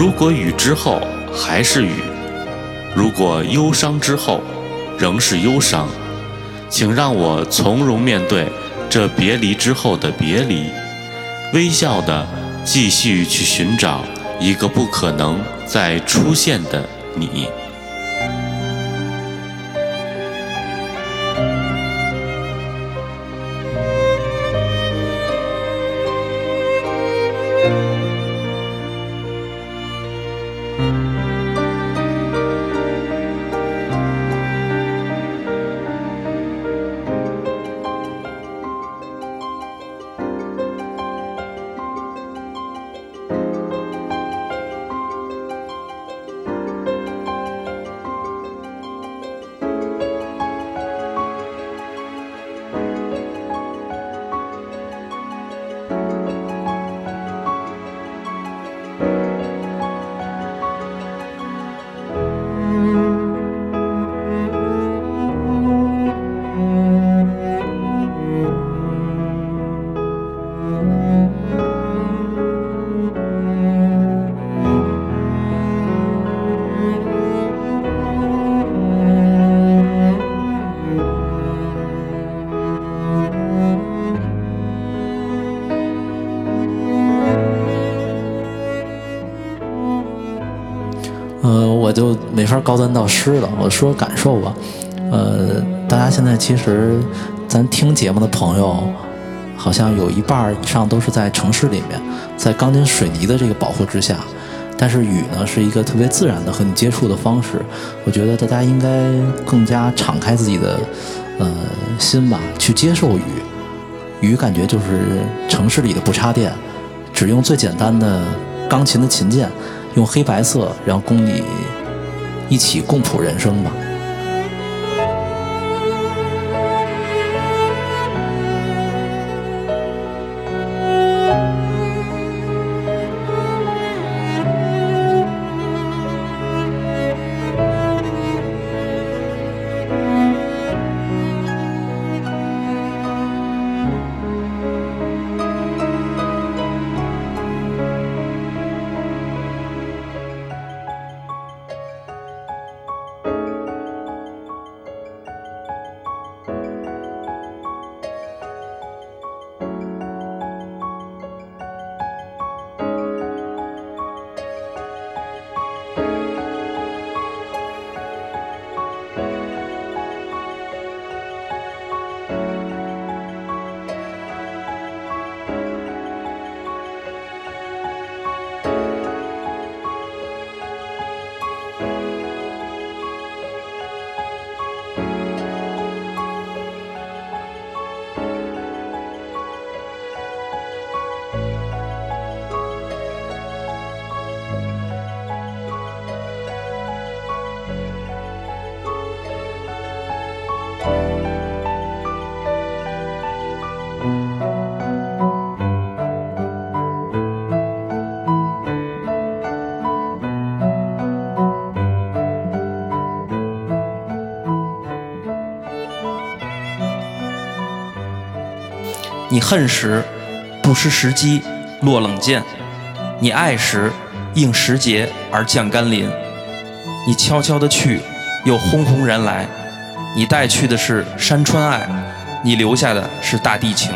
如果雨之后还是雨，如果忧伤之后仍是忧伤，请让我从容面对这别离之后的别离，微笑的继续去寻找一个不可能再出现的你。呃我就没法高端到诗了。我说感受吧，呃，大家现在其实咱听节目的朋友，好像有一半以上都是在城市里面，在钢筋水泥的这个保护之下。但是雨呢，是一个特别自然的和你接触的方式。我觉得大家应该更加敞开自己的呃心吧，去接受雨。雨感觉就是城市里的不插电，只用最简单的钢琴的琴键，用黑白色，然后供你。一起共谱人生吧。你恨时，不失时机，落冷箭；你爱时，应时节而降甘霖。你悄悄的去，又轰轰然来。你带去的是山川爱，你留下的是大地情。